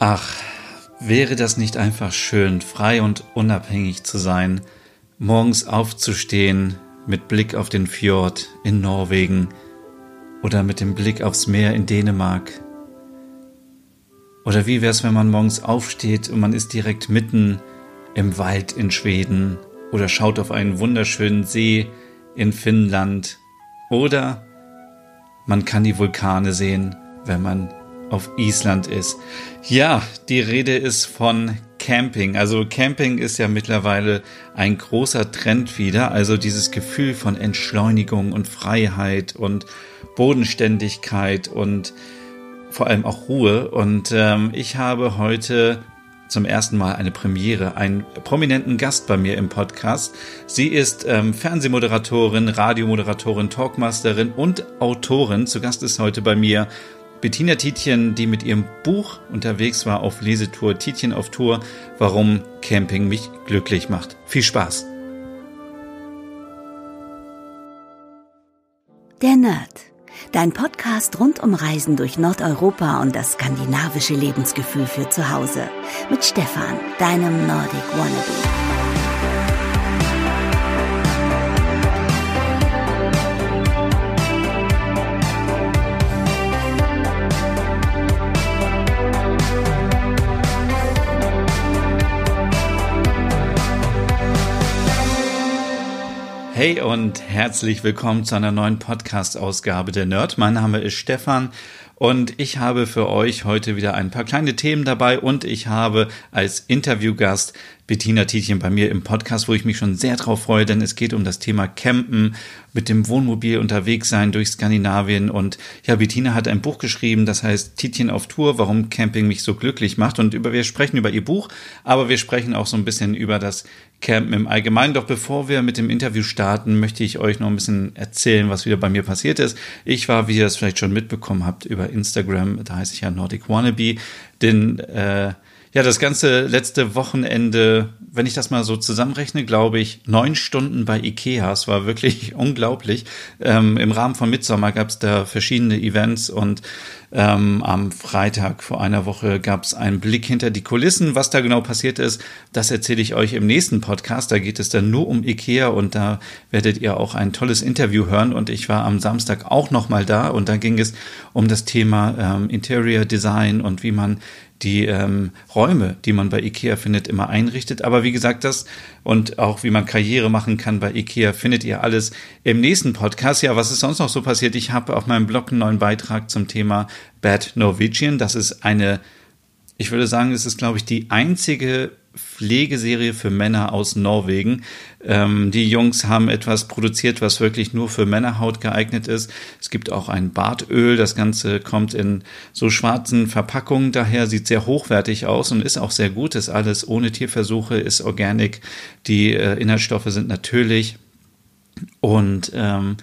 Ach, wäre das nicht einfach schön, frei und unabhängig zu sein, morgens aufzustehen mit Blick auf den Fjord in Norwegen oder mit dem Blick aufs Meer in Dänemark? Oder wie wär's, wenn man morgens aufsteht und man ist direkt mitten im Wald in Schweden oder schaut auf einen wunderschönen See in Finnland oder man kann die Vulkane sehen, wenn man auf Island ist. Ja, die Rede ist von Camping. Also Camping ist ja mittlerweile ein großer Trend wieder. Also dieses Gefühl von Entschleunigung und Freiheit und Bodenständigkeit und vor allem auch Ruhe. Und ähm, ich habe heute zum ersten Mal eine Premiere, einen prominenten Gast bei mir im Podcast. Sie ist ähm, Fernsehmoderatorin, Radiomoderatorin, Talkmasterin und Autorin. Zu Gast ist heute bei mir Bettina Tietjen, die mit ihrem Buch unterwegs war auf Lesetour Tietjen auf Tour, warum Camping mich glücklich macht. Viel Spaß! Der Nerd. Dein Podcast rund um Reisen durch Nordeuropa und das skandinavische Lebensgefühl für zu Hause. Mit Stefan, deinem Nordic Wannabe. Hey und herzlich willkommen zu einer neuen Podcast-Ausgabe der Nerd. Mein Name ist Stefan und ich habe für euch heute wieder ein paar kleine Themen dabei und ich habe als Interviewgast Bettina Tietjen bei mir im Podcast, wo ich mich schon sehr drauf freue, denn es geht um das Thema Campen, mit dem Wohnmobil unterwegs sein durch Skandinavien und ja, Bettina hat ein Buch geschrieben, das heißt Tietjen auf Tour, warum Camping mich so glücklich macht und über, wir sprechen über ihr Buch, aber wir sprechen auch so ein bisschen über das Campen im Allgemeinen. Doch bevor wir mit dem Interview starten, möchte ich euch noch ein bisschen erzählen, was wieder bei mir passiert ist. Ich war, wie ihr es vielleicht schon mitbekommen habt, über Instagram, da heiße ich ja Nordic Wannabe, den äh, ja, das ganze letzte Wochenende, wenn ich das mal so zusammenrechne, glaube ich, neun Stunden bei Ikea. Es war wirklich unglaublich. Ähm, Im Rahmen von Midsommer gab es da verschiedene Events und ähm, am Freitag vor einer Woche gab es einen Blick hinter die Kulissen. Was da genau passiert ist, das erzähle ich euch im nächsten Podcast. Da geht es dann nur um Ikea und da werdet ihr auch ein tolles Interview hören. Und ich war am Samstag auch noch mal da und da ging es um das Thema ähm, Interior Design und wie man die ähm, Räume, die man bei IKEA findet, immer einrichtet. Aber wie gesagt, das und auch wie man Karriere machen kann bei IKEA, findet ihr alles im nächsten Podcast. Ja, was ist sonst noch so passiert? Ich habe auf meinem Blog einen neuen Beitrag zum Thema Bad Norwegian. Das ist eine, ich würde sagen, es ist, glaube ich, die einzige Pflegeserie für Männer aus Norwegen. Ähm, die Jungs haben etwas produziert, was wirklich nur für Männerhaut geeignet ist. Es gibt auch ein Bartöl. Das Ganze kommt in so schwarzen Verpackungen daher, sieht sehr hochwertig aus und ist auch sehr gut. Ist alles ohne Tierversuche, ist organic. Die äh, Inhaltsstoffe sind natürlich. Und ähm,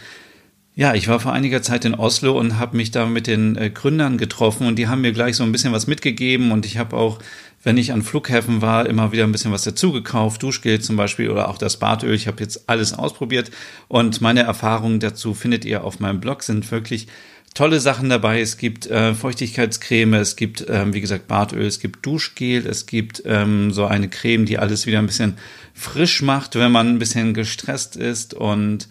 ja, ich war vor einiger Zeit in Oslo und habe mich da mit den äh, Gründern getroffen und die haben mir gleich so ein bisschen was mitgegeben und ich habe auch wenn ich an Flughäfen war, immer wieder ein bisschen was dazugekauft, Duschgel zum Beispiel oder auch das Badöl. Ich habe jetzt alles ausprobiert und meine Erfahrungen dazu findet ihr auf meinem Blog, sind wirklich tolle Sachen dabei. Es gibt äh, Feuchtigkeitscreme, es gibt, ähm, wie gesagt, Badöl, es gibt Duschgel, es gibt ähm, so eine Creme, die alles wieder ein bisschen frisch macht, wenn man ein bisschen gestresst ist und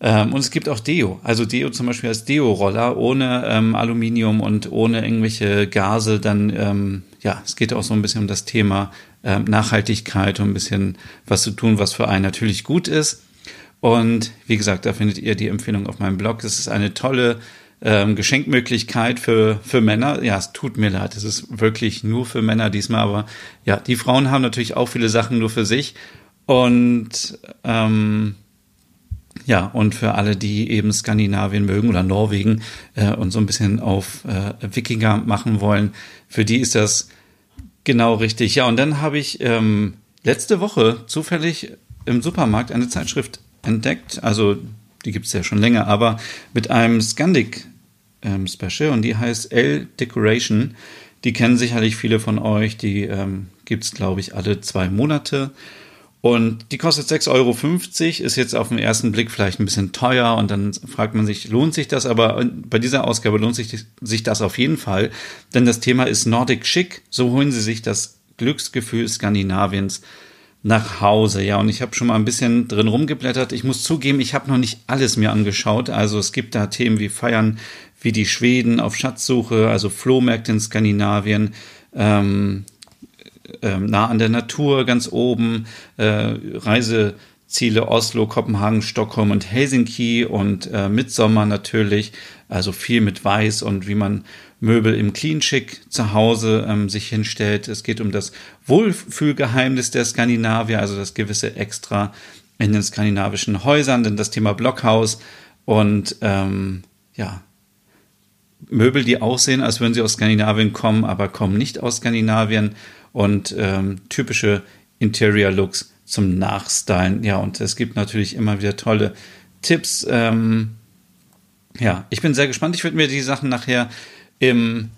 ähm, und es gibt auch Deo. Also Deo zum Beispiel als Deo-Roller ohne ähm, Aluminium und ohne irgendwelche Gase. Dann, ähm, ja, es geht auch so ein bisschen um das Thema ähm, Nachhaltigkeit und ein bisschen was zu tun, was für einen natürlich gut ist. Und wie gesagt, da findet ihr die Empfehlung auf meinem Blog. Es ist eine tolle ähm, Geschenkmöglichkeit für, für Männer. Ja, es tut mir leid, es ist wirklich nur für Männer diesmal, aber ja, die Frauen haben natürlich auch viele Sachen nur für sich. Und ähm, ja, und für alle, die eben Skandinavien mögen oder Norwegen äh, und so ein bisschen auf äh, Wikinger machen wollen, für die ist das genau richtig. Ja, und dann habe ich ähm, letzte Woche zufällig im Supermarkt eine Zeitschrift entdeckt. Also die gibt es ja schon länger, aber mit einem Scandic ähm, Special und die heißt L Decoration. Die kennen sicherlich viele von euch. Die ähm, gibt es, glaube ich, alle zwei Monate. Und die kostet 6,50 Euro, ist jetzt auf den ersten Blick vielleicht ein bisschen teuer und dann fragt man sich, lohnt sich das? Aber bei dieser Ausgabe lohnt sich, sich das auf jeden Fall, denn das Thema ist Nordic Chic. So holen Sie sich das Glücksgefühl Skandinaviens nach Hause. Ja, und ich habe schon mal ein bisschen drin rumgeblättert. Ich muss zugeben, ich habe noch nicht alles mir angeschaut. Also es gibt da Themen wie Feiern wie die Schweden auf Schatzsuche, also Flohmärkte in Skandinavien, ähm, ähm, nah an der Natur ganz oben, äh, Reiseziele Oslo, Kopenhagen, Stockholm und Helsinki und äh, Mitsommer natürlich, also viel mit Weiß und wie man Möbel im Clean Chic zu Hause ähm, sich hinstellt. Es geht um das Wohlfühlgeheimnis der Skandinavier, also das gewisse Extra in den skandinavischen Häusern, denn das Thema Blockhaus und ähm, ja, Möbel, die aussehen, als würden sie aus Skandinavien kommen, aber kommen nicht aus Skandinavien und ähm, typische Interior Looks zum Nachstylen. Ja, und es gibt natürlich immer wieder tolle Tipps. Ähm, ja, ich bin sehr gespannt. Ich würde mir die Sachen nachher im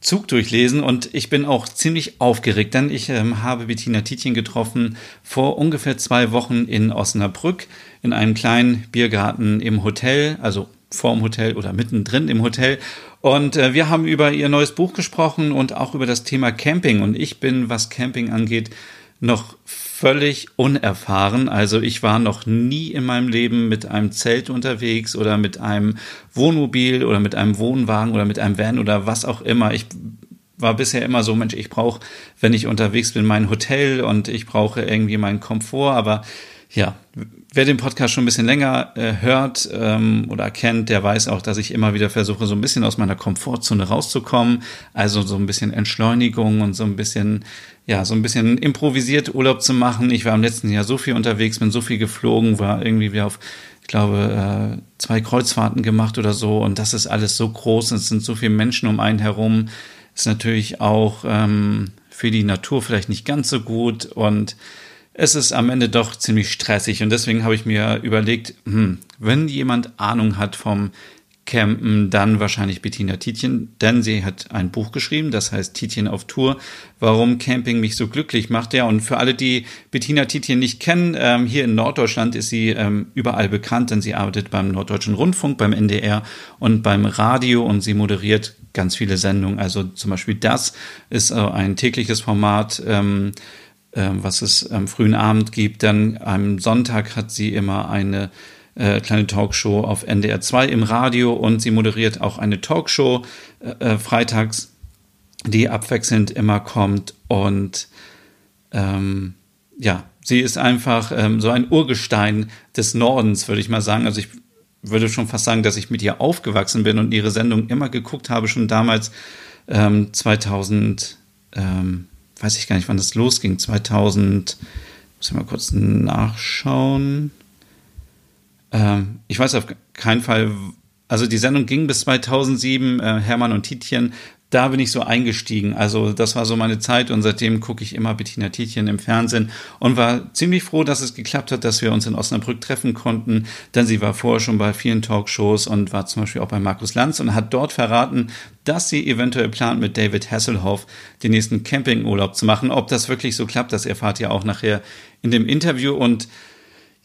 Zug durchlesen und ich bin auch ziemlich aufgeregt, denn ich ähm, habe Bettina Tietjen getroffen vor ungefähr zwei Wochen in Osnabrück in einem kleinen Biergarten im Hotel, also vorm Hotel oder mittendrin im Hotel. Und äh, wir haben über ihr neues Buch gesprochen und auch über das Thema Camping. Und ich bin, was Camping angeht, noch völlig unerfahren. Also ich war noch nie in meinem Leben mit einem Zelt unterwegs oder mit einem Wohnmobil oder mit einem Wohnwagen oder mit einem Van oder was auch immer. Ich war bisher immer so, Mensch, ich brauche, wenn ich unterwegs bin, mein Hotel und ich brauche irgendwie meinen Komfort. Aber ja, wer den Podcast schon ein bisschen länger äh, hört ähm, oder kennt, der weiß auch, dass ich immer wieder versuche, so ein bisschen aus meiner Komfortzone rauszukommen. Also so ein bisschen Entschleunigung und so ein bisschen, ja, so ein bisschen improvisiert Urlaub zu machen. Ich war im letzten Jahr so viel unterwegs, bin so viel geflogen, war irgendwie wieder auf, ich glaube, äh, zwei Kreuzfahrten gemacht oder so. Und das ist alles so groß und es sind so viele Menschen um einen herum. Ist natürlich auch ähm, für die Natur vielleicht nicht ganz so gut und es ist am Ende doch ziemlich stressig und deswegen habe ich mir überlegt, hm, wenn jemand Ahnung hat vom Campen, dann wahrscheinlich Bettina Tietjen, denn sie hat ein Buch geschrieben, das heißt Tietjen auf Tour, warum Camping mich so glücklich macht. Ja, und für alle, die Bettina Tietjen nicht kennen, ähm, hier in Norddeutschland ist sie ähm, überall bekannt, denn sie arbeitet beim Norddeutschen Rundfunk, beim NDR und beim Radio und sie moderiert ganz viele Sendungen. Also zum Beispiel das ist äh, ein tägliches Format. Ähm, was es am frühen Abend gibt. Dann am Sonntag hat sie immer eine äh, kleine Talkshow auf NDR 2 im Radio und sie moderiert auch eine Talkshow äh, äh, freitags, die abwechselnd immer kommt. Und ähm, ja, sie ist einfach ähm, so ein Urgestein des Nordens, würde ich mal sagen. Also ich würde schon fast sagen, dass ich mit ihr aufgewachsen bin und ihre Sendung immer geguckt habe, schon damals ähm, 2000. Ähm, weiß ich gar nicht, wann das losging, 2000, muss ich mal kurz nachschauen. Ähm, ich weiß auf keinen Fall, also die Sendung ging bis 2007, äh, Hermann und Tietjen da bin ich so eingestiegen. Also das war so meine Zeit und seitdem gucke ich immer Bettina Tietjen im Fernsehen und war ziemlich froh, dass es geklappt hat, dass wir uns in Osnabrück treffen konnten, denn sie war vorher schon bei vielen Talkshows und war zum Beispiel auch bei Markus Lanz und hat dort verraten, dass sie eventuell plant, mit David Hasselhoff den nächsten Campingurlaub zu machen. Ob das wirklich so klappt, das erfahrt ihr auch nachher in dem Interview und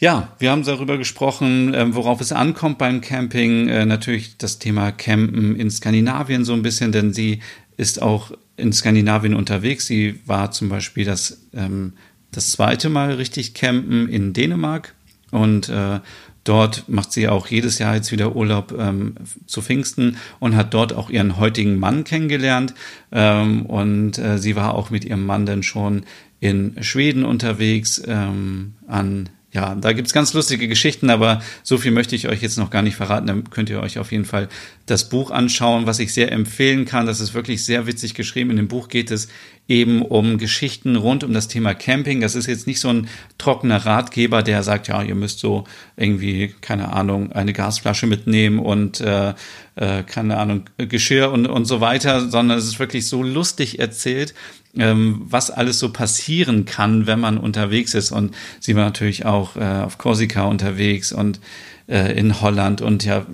ja, wir haben darüber gesprochen, äh, worauf es ankommt beim Camping. Äh, natürlich das Thema Campen in Skandinavien so ein bisschen, denn sie ist auch in Skandinavien unterwegs. Sie war zum Beispiel das, ähm, das zweite Mal richtig campen in Dänemark und äh, Dort macht sie auch jedes Jahr jetzt wieder Urlaub ähm, zu Pfingsten und hat dort auch ihren heutigen Mann kennengelernt. Ähm, und äh, sie war auch mit ihrem Mann dann schon in Schweden unterwegs ähm, an ja, da gibt's ganz lustige Geschichten, aber so viel möchte ich euch jetzt noch gar nicht verraten. Dann könnt ihr euch auf jeden Fall das Buch anschauen, was ich sehr empfehlen kann. Das ist wirklich sehr witzig geschrieben. In dem Buch geht es eben um Geschichten rund um das Thema Camping. Das ist jetzt nicht so ein trockener Ratgeber, der sagt, ja, ihr müsst so irgendwie, keine Ahnung, eine Gasflasche mitnehmen und äh, äh, keine Ahnung, Geschirr und, und so weiter, sondern es ist wirklich so lustig erzählt ähm, was alles so passieren kann, wenn man unterwegs ist. Und sie war natürlich auch äh, auf Korsika unterwegs und äh, in Holland und ja,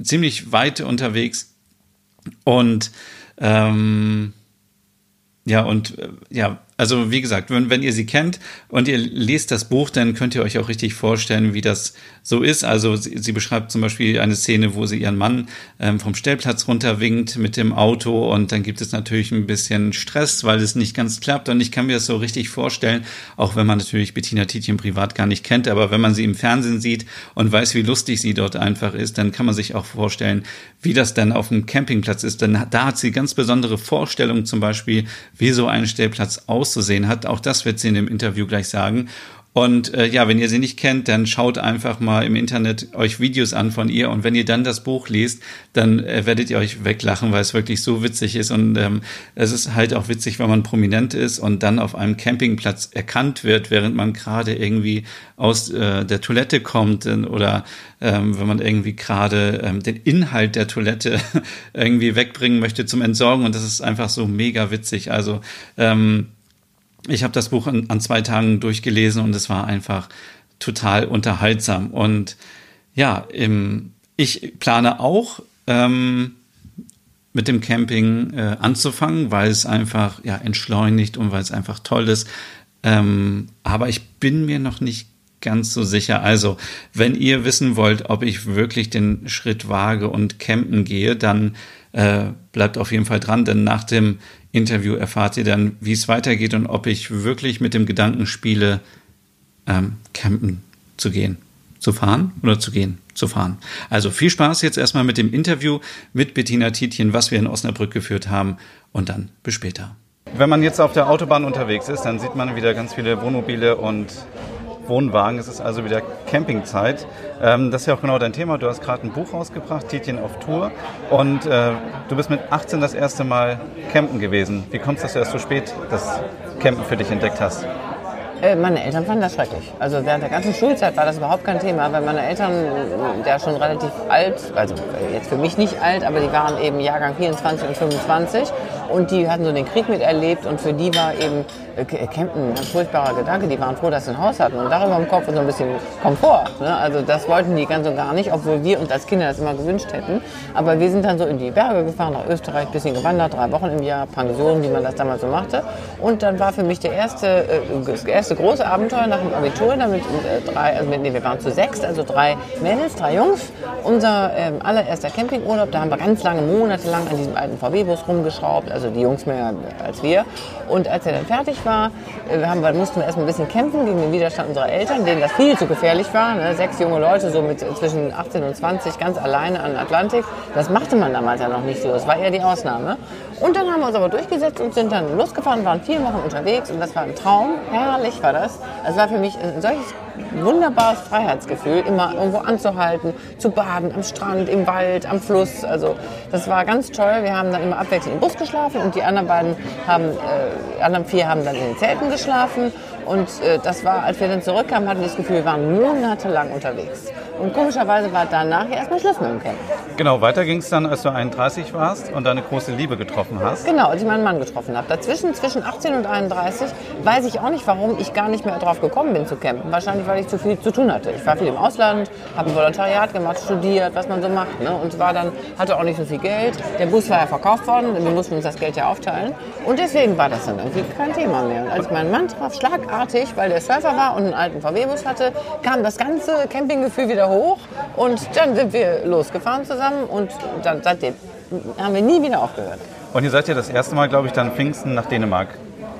ziemlich weit unterwegs. Und ähm, ja, und äh, ja, also wie gesagt, wenn, wenn ihr sie kennt und ihr lest das Buch, dann könnt ihr euch auch richtig vorstellen, wie das so ist. Also sie, sie beschreibt zum Beispiel eine Szene, wo sie ihren Mann ähm, vom Stellplatz runterwinkt mit dem Auto und dann gibt es natürlich ein bisschen Stress, weil es nicht ganz klappt und ich kann mir das so richtig vorstellen, auch wenn man natürlich Bettina Tietjen privat gar nicht kennt, aber wenn man sie im Fernsehen sieht und weiß, wie lustig sie dort einfach ist, dann kann man sich auch vorstellen, wie das dann auf dem Campingplatz ist. Denn da hat sie ganz besondere Vorstellungen zum Beispiel, wie so ein Stellplatz auszusehen hat. Auch das wird sie in dem Interview gleich sagen. Und äh, ja, wenn ihr sie nicht kennt, dann schaut einfach mal im Internet euch Videos an von ihr. Und wenn ihr dann das Buch liest, dann äh, werdet ihr euch weglachen, weil es wirklich so witzig ist. Und ähm, es ist halt auch witzig, wenn man prominent ist und dann auf einem Campingplatz erkannt wird, während man gerade irgendwie aus äh, der Toilette kommt äh, oder ähm, wenn man irgendwie gerade ähm, den Inhalt der Toilette irgendwie wegbringen möchte zum Entsorgen. Und das ist einfach so mega witzig. Also ähm, ich habe das Buch an, an, zwei Tagen durchgelesen und es war einfach total unterhaltsam. Und ja, im, ich plane auch ähm, mit dem Camping äh, anzufangen, weil es einfach ja entschleunigt und weil es einfach toll ist. Ähm, aber ich bin mir noch nicht ganz so sicher. Also, wenn ihr wissen wollt, ob ich wirklich den Schritt wage und campen gehe, dann äh, bleibt auf jeden Fall dran, denn nach dem Interview erfahrt ihr dann, wie es weitergeht und ob ich wirklich mit dem Gedanken spiele, ähm, campen zu gehen. Zu fahren oder zu gehen? Zu fahren. Also viel Spaß jetzt erstmal mit dem Interview mit Bettina Tietjen, was wir in Osnabrück geführt haben und dann bis später. Wenn man jetzt auf der Autobahn unterwegs ist, dann sieht man wieder ganz viele Wohnmobile und Wohnwagen. Es ist also wieder Campingzeit. Ähm, das ist ja auch genau dein Thema. Du hast gerade ein Buch rausgebracht, Tietjen auf Tour. Und äh, du bist mit 18 das erste Mal campen gewesen. Wie kommt es, dass du erst so spät das Campen für dich entdeckt hast? Äh, meine Eltern fanden das schrecklich. Also während der ganzen Schulzeit war das überhaupt kein Thema, weil meine Eltern, ja schon relativ alt, also jetzt für mich nicht alt, aber die waren eben Jahrgang 24 und 25 und die hatten so den Krieg miterlebt und für die war eben äh, Campen ein furchtbarer Gedanke. Die waren froh, dass sie ein Haus hatten und darüber im Kopf so ein bisschen Komfort. Ne? Also das wollten die ganz und gar nicht, obwohl wir uns als Kinder das immer gewünscht hätten. Aber wir sind dann so in die Berge gefahren, nach Österreich, ein bisschen gewandert, drei Wochen im Jahr, Pension, wie man das damals so machte. Und dann war für mich der erste, äh, das erste große Abenteuer nach dem Abitur, damit äh, drei, also nee, wir waren zu sechs, also drei Mädels, drei Jungs. Unser ähm, allererster Campingurlaub, da haben wir ganz lange, monatelang an diesem alten VW-Bus rumgeschraubt, also die Jungs mehr als wir. Und als er dann fertig war, äh, wir haben, mussten wir erstmal ein bisschen kämpfen gegen den Widerstand unserer Eltern, denen das viel zu gefährlich war. Ne? Sechs junge Leute, so mit zwischen 18 und 20, ganz alleine an Atlantik. Das machte man damals ja noch nicht so. Das war eher die Ausnahme. Und dann haben wir uns aber durchgesetzt und sind dann losgefahren, waren vier Wochen unterwegs und das war ein Traum. Herrlich war das. Es war für mich ein solches wunderbares Freiheitsgefühl, immer irgendwo anzuhalten, zu baden, am Strand, im Wald, am Fluss. Also das war ganz toll. Wir haben dann immer abwechselnd im Bus geschlafen und die anderen beiden haben, äh, anderen vier haben dann in den Zelten geschlafen. Und äh, das war, als wir dann zurückkamen, hatten wir das Gefühl, wir waren monatelang unterwegs. Und komischerweise war danach erstmal Schluss mit dem Camp. Genau, weiter ging es dann, als du 31 warst und deine große Liebe getroffen hast. Genau, als ich meinen Mann getroffen habe. Dazwischen, zwischen 18 und 31, weiß ich auch nicht, warum ich gar nicht mehr drauf gekommen bin zu campen. Wahrscheinlich, weil ich zu viel zu tun hatte. Ich war viel im Ausland, habe ein Volontariat gemacht, studiert, was man so macht. Ne? Und war dann, hatte auch nicht so viel Geld. Der Bus war ja verkauft worden, wir mussten uns das Geld ja aufteilen. Und deswegen war das dann irgendwie kein Thema mehr. Und als meinen Mann traf, schlagartig, weil der Surfer war und einen alten VW-Bus hatte, kam das ganze Campinggefühl wieder hoch und dann sind wir losgefahren zusammen und dann seitdem haben wir nie wieder aufgehört. Und ihr seid ja das erste Mal, glaube ich, dann Pfingsten nach Dänemark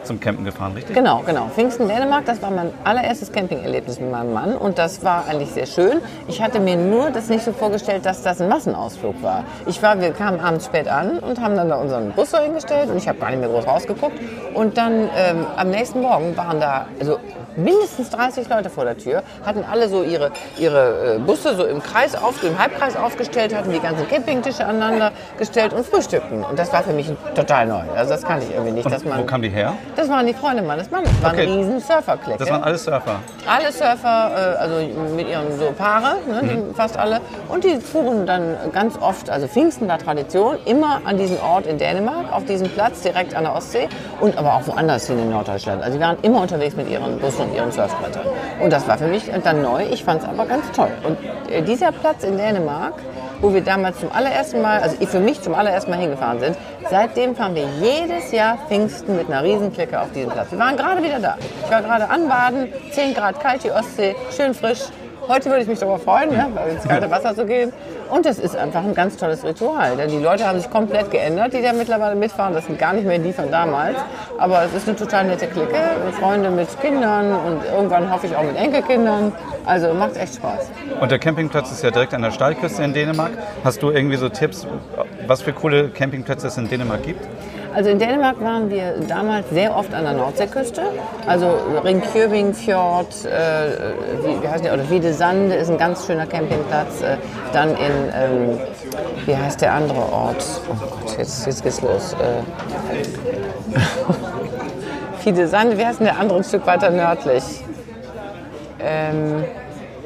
zum Campen gefahren, richtig? Genau, genau. Pfingsten, Dänemark, das war mein allererstes Campingerlebnis mit meinem Mann und das war eigentlich sehr schön. Ich hatte mir nur das nicht so vorgestellt, dass das ein Massenausflug war. Ich war, wir kamen abends spät an und haben dann da unseren Bus so hingestellt und ich habe gar nicht mehr groß rausgeguckt und dann ähm, am nächsten Morgen waren da, also mindestens 30 Leute vor der Tür, hatten alle so ihre, ihre äh, Busse so im Kreis auf, im Halbkreis aufgestellt, hatten die ganzen Campingtische aneinander gestellt und frühstückten. Und das war für mich total neu. Also das kann ich irgendwie nicht. Dass man, wo kamen die her? Das waren die Freunde meines Mannes. Das waren okay. riesen Surferklecke. Das waren alle Surfer? Alle Surfer, äh, also mit ihren so Paare, ne, mhm. fast alle. Und die fuhren dann ganz oft, also Pfingsten war Tradition, immer an diesen Ort in Dänemark, auf diesem Platz direkt an der Ostsee und aber auch woanders hin in Norddeutschland. Also die waren immer unterwegs mit ihren Bussen und ihren Surfbrettern. Und das war für mich dann neu. Ich fand es aber ganz toll. Und äh, dieser Platz in Dänemark, wo wir damals zum allerersten Mal, also für mich zum allerersten Mal hingefahren sind. Seitdem fahren wir jedes Jahr Pfingsten mit einer Riesenklicke auf diesen Platz. Wir waren gerade wieder da. Ich war gerade anbaden, 10 Grad kalt, die Ostsee, schön frisch. Heute würde ich mich darüber freuen, ja, ins kalte Wasser zu gehen. Und es ist einfach ein ganz tolles Ritual. Denn die Leute haben sich komplett geändert, die da mittlerweile mitfahren. Das sind gar nicht mehr die von damals. Aber es ist eine total nette Clique. Freunde mit Kindern und irgendwann hoffe ich auch mit Enkelkindern. Also macht echt Spaß. Und der Campingplatz ist ja direkt an der Steilküste in Dänemark. Hast du irgendwie so Tipps, was für coole Campingplätze es in Dänemark gibt? Also in Dänemark waren wir damals sehr oft an der Nordseeküste. Also Ringkjøbing Fjord, äh, wie, wie heißt der, oder Wiedesande ist ein ganz schöner Campingplatz. Äh, dann in, ähm, wie heißt der andere Ort? Oh Gott, jetzt, jetzt geht's los. Äh, Wiedesande, wie heißt denn der andere Stück weiter nördlich? Ähm,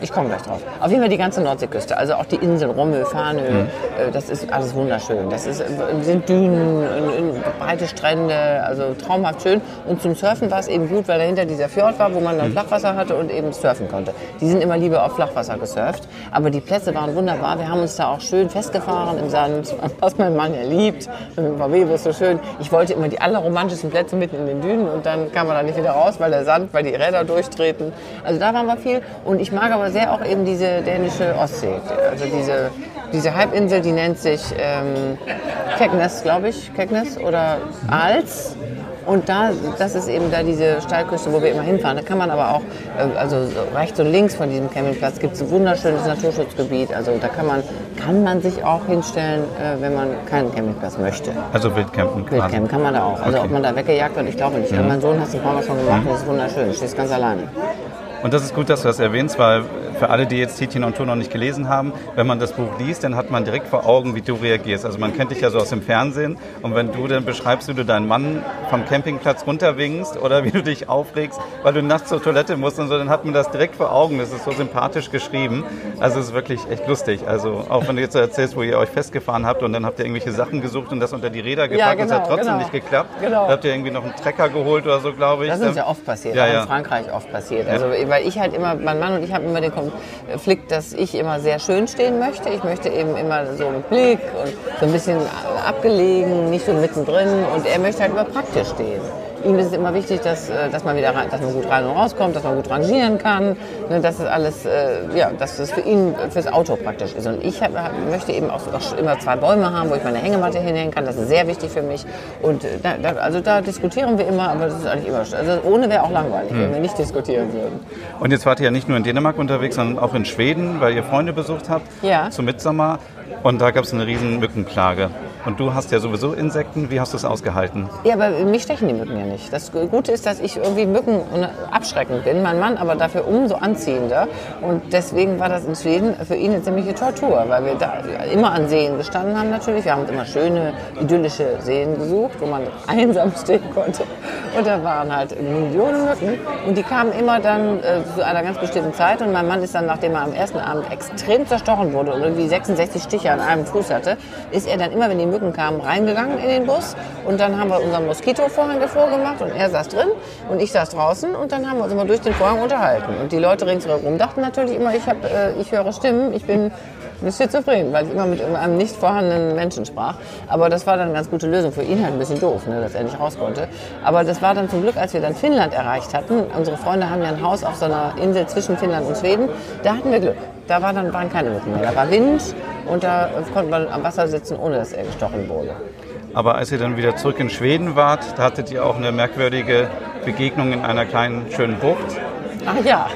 ich komme gleich drauf. Auf jeden Fall die ganze Nordseeküste, also auch die Inseln, Rommel, Farnö, mhm. Äh, das ist alles wunderschön. Das ist, äh, sind Dünen, breite Strände, also traumhaft schön. Und zum Surfen war es eben gut, weil dahinter dieser Fjord war, wo man dann mhm. Flachwasser hatte und eben surfen konnte. Die sind immer lieber auf Flachwasser gesurft. Aber die Plätze waren wunderbar. Wir haben uns da auch schön festgefahren im Sand, was mein Mann ja liebt. Mit dem VW so schön. Ich wollte immer die allerromantischsten Plätze mitten in den Dünen und dann kam man da nicht wieder raus, weil der Sand, weil die Räder durchtreten. Also da waren wir viel. Und ich mag aber sehr auch eben diese dänische Ostsee. Also diese, diese Halbinsel, die nennt sich ähm, Kecknes, glaube ich, Kecknes oder Als. Und da, das ist eben da diese Steilküste, wo wir immer hinfahren. Da kann man aber auch, äh, also rechts und links von diesem Campingplatz gibt es ein wunderschönes Naturschutzgebiet. Also da kann man, kann man sich auch hinstellen, äh, wenn man keinen Campingplatz möchte. Also Wildcampen quasi? Wildcampen kann man da auch. Also okay. ob man da weggejagt wird, ich glaube nicht. Mhm. Mein Sohn hat es ein paar Mal schon gemacht, mhm. das ist wunderschön. Du stehst ganz alleine. Und das ist gut, dass du das erwähnst, weil für alle, die jetzt Tietjen und Tour noch nicht gelesen haben, wenn man das Buch liest, dann hat man direkt vor Augen, wie du reagierst. Also man kennt dich ja so aus dem Fernsehen und wenn du dann beschreibst, wie du deinen Mann vom Campingplatz runterwinkst oder wie du dich aufregst, weil du nachts zur Toilette musst und so, dann hat man das direkt vor Augen. Das ist so sympathisch geschrieben. Also es ist wirklich echt lustig. Also auch wenn du jetzt erzählst, wo ihr euch festgefahren habt und dann habt ihr irgendwelche Sachen gesucht und das unter die Räder gepackt ja, genau, und es hat trotzdem genau. nicht geklappt. Genau. Da habt ihr irgendwie noch einen Trecker geholt oder so, glaube ich. Das ist ja oft passiert, ja, ja. in Frankreich oft passiert. Also weil ich halt immer, mein Mann und ich haben immer den Konflikt, dass ich immer sehr schön stehen möchte. Ich möchte eben immer so mit Blick und so ein bisschen abgelegen, nicht so mittendrin. Und er möchte halt immer praktisch stehen ihm ist es immer wichtig, dass, äh, dass man wieder dass man gut rein und rauskommt, dass man gut rangieren kann, ne, dass es alles, äh, ja, dass es für ihn, fürs Auto praktisch ist. Und ich hab, möchte eben auch immer zwei Bäume haben, wo ich meine Hängematte hinhängen kann. Das ist sehr wichtig für mich. Und äh, da, da, also da diskutieren wir immer, aber das ist eigentlich immer, also ohne wäre auch langweilig, hm. wenn wir nicht diskutieren würden. Und jetzt wart ihr ja nicht nur in Dänemark unterwegs, sondern auch in Schweden, weil ihr Freunde besucht habt ja. zum Mitsommer. Und da gab es eine riesen Mückenklage. Und du hast ja sowieso Insekten. Wie hast du es ausgehalten? Ja, aber mich stechen die Mücken ja nicht. Das Gute ist, dass ich irgendwie Mücken abschreckend bin. Mein Mann aber dafür umso anziehender. Und deswegen war das in Schweden für ihn eine ziemliche Tortur, weil wir da immer an Seen gestanden haben natürlich. Wir haben immer schöne, idyllische Seen gesucht, wo man einsam stehen konnte. Und da waren halt Millionen Mücken. Und die kamen immer dann äh, zu einer ganz bestimmten Zeit. Und mein Mann ist dann, nachdem er am ersten Abend extrem zerstochen wurde und irgendwie 66 Stiche an einem Fuß hatte, ist er dann immer, wenn die Mücken kamen, reingegangen in den Bus. Und dann haben wir unseren Moskitovorhang davor gemacht und er saß drin und ich saß draußen. Und dann haben wir uns immer durch den Vorhang unterhalten. Und die Leute ringsherum dachten natürlich immer, ich, hab, äh, ich höre Stimmen, ich bin schizophren, weil ich immer mit einem nicht vorhandenen Menschen sprach. Aber das war dann eine ganz gute Lösung. Für ihn halt ein bisschen doof, ne, dass er nicht raus konnte. Aber das war dann zum Glück, als wir dann Finnland erreicht hatten. Unsere Freunde haben ja ein Haus auf so einer Insel zwischen Finnland und Schweden. Da hatten wir Glück. Da war dann, waren keine Mücken mehr. Da war Wind und da konnte man am Wasser sitzen, ohne dass er gestochen wurde. Aber als ihr dann wieder zurück in Schweden wart, da hattet ihr auch eine merkwürdige Begegnung in einer kleinen, schönen Bucht. Ach ja.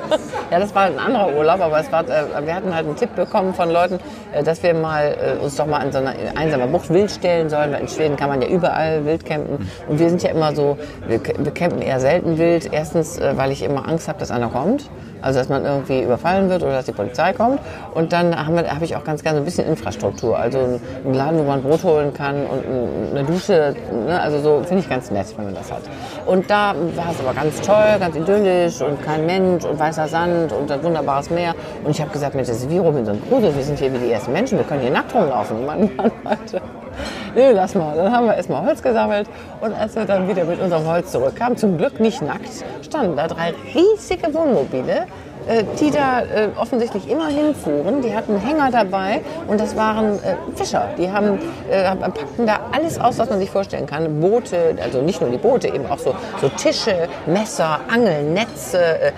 ja, das war ein anderer Urlaub, aber es war, äh, wir hatten halt einen Tipp bekommen von Leuten, äh, dass wir mal äh, uns doch mal in so einer einsamen Bucht wild stellen sollen. Weil in Schweden kann man ja überall wild campen. Und wir sind ja immer so, wir, wir campen eher selten wild. Erstens, weil ich immer Angst habe, dass einer kommt. Also dass man irgendwie überfallen wird oder dass die Polizei kommt. Und dann habe hab ich auch ganz gerne ein bisschen Infrastruktur. Also einen Laden, wo man Brot holen kann und eine Dusche. Ne? Also so finde ich ganz nett, wenn man das hat. Und da war es aber ganz toll, ganz idyllisch und kein Mensch und weißer Sand und ein wunderbares Meer. Und ich habe gesagt, Mensch, das ist wie Robinson Crusoe, wir sind hier wie die ersten Menschen, wir können hier nackt rumlaufen. Mein Mann meinte, nee, lass mal. Dann haben wir erstmal Holz gesammelt und als wir dann wieder mit unserem Holz zurückkamen, zum Glück nicht nackt, standen da drei riesige Wohnmobile die da äh, offensichtlich immer hinfuhren. Die hatten Hänger dabei und das waren äh, Fischer. Die haben, äh, packten da alles aus, was man sich vorstellen kann. Boote, also nicht nur die Boote, eben auch so, so Tische, Messer, Angeln, Netze. Äh,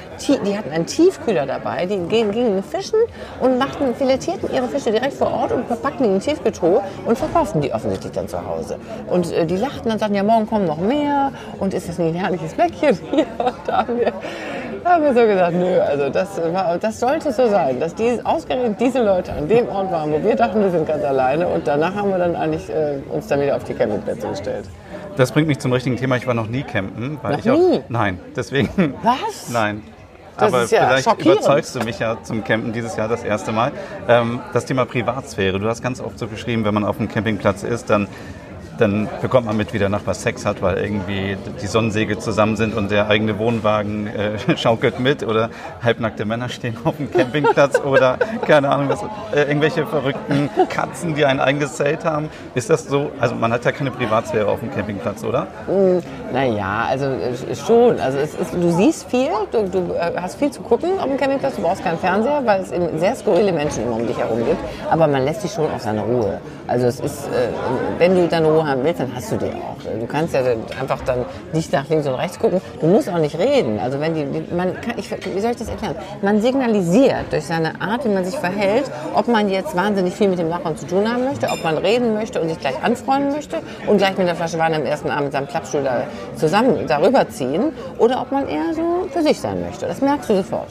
die hatten einen Tiefkühler dabei. Die gingen, fischen und machten, filetierten ihre Fische direkt vor Ort und verpackten die in Tiefkühltruhe und verkauften die offensichtlich dann zu Hause. Und äh, die lachten und sagten, ja, morgen kommen noch mehr und ist das nicht ein herrliches Bäckchen? ja, da haben wir, haben wir so gesagt, nö, also das, war, das sollte so sein, dass die, ausgerechnet diese Leute an dem Ort waren, wo wir dachten, wir sind ganz alleine und danach haben wir dann eigentlich äh, uns dann wieder auf die Campingplätze gestellt. Das bringt mich zum richtigen Thema. Ich war noch nie campen. Weil noch ich nie? Auch, nein, deswegen. Was? Nein. Das aber ja vielleicht überzeugst du mich ja zum Campen dieses Jahr das erste Mal. Ähm, das Thema Privatsphäre. Du hast ganz oft so beschrieben, wenn man auf dem Campingplatz ist, dann dann bekommt man mit, wie der Nachbar Sex hat, weil irgendwie die Sonnensegel zusammen sind und der eigene Wohnwagen äh, schaukelt mit oder halbnackte Männer stehen auf dem Campingplatz oder keine Ahnung, was, äh, irgendwelche verrückten Katzen, die ein eigenes Zelt haben. Ist das so? Also man hat ja keine Privatsphäre auf dem Campingplatz, oder? Mm, naja, also schon. Also es ist, du siehst viel, du, du äh, hast viel zu gucken auf dem Campingplatz, du brauchst keinen Fernseher, weil es eben sehr skurrile Menschen immer um dich herum gibt. Aber man lässt sich schon auf seine Ruhe. Also es ist, äh, wenn du deine Ruhe haben willst, dann hast du die auch. Du kannst ja einfach dann nicht nach links und rechts gucken. Du musst auch nicht reden. Also wenn die man kann, ich, wie soll ich das erklären? Man signalisiert durch seine Art, wie man sich verhält, ob man jetzt wahnsinnig viel mit dem Nachbarn zu tun haben möchte, ob man reden möchte und sich gleich anfreunden möchte und gleich mit der Flasche Wein am ersten Abend mit seinem Klappstuhl da zusammen darüber ziehen oder ob man eher so für sich sein möchte. Das merkst du sofort.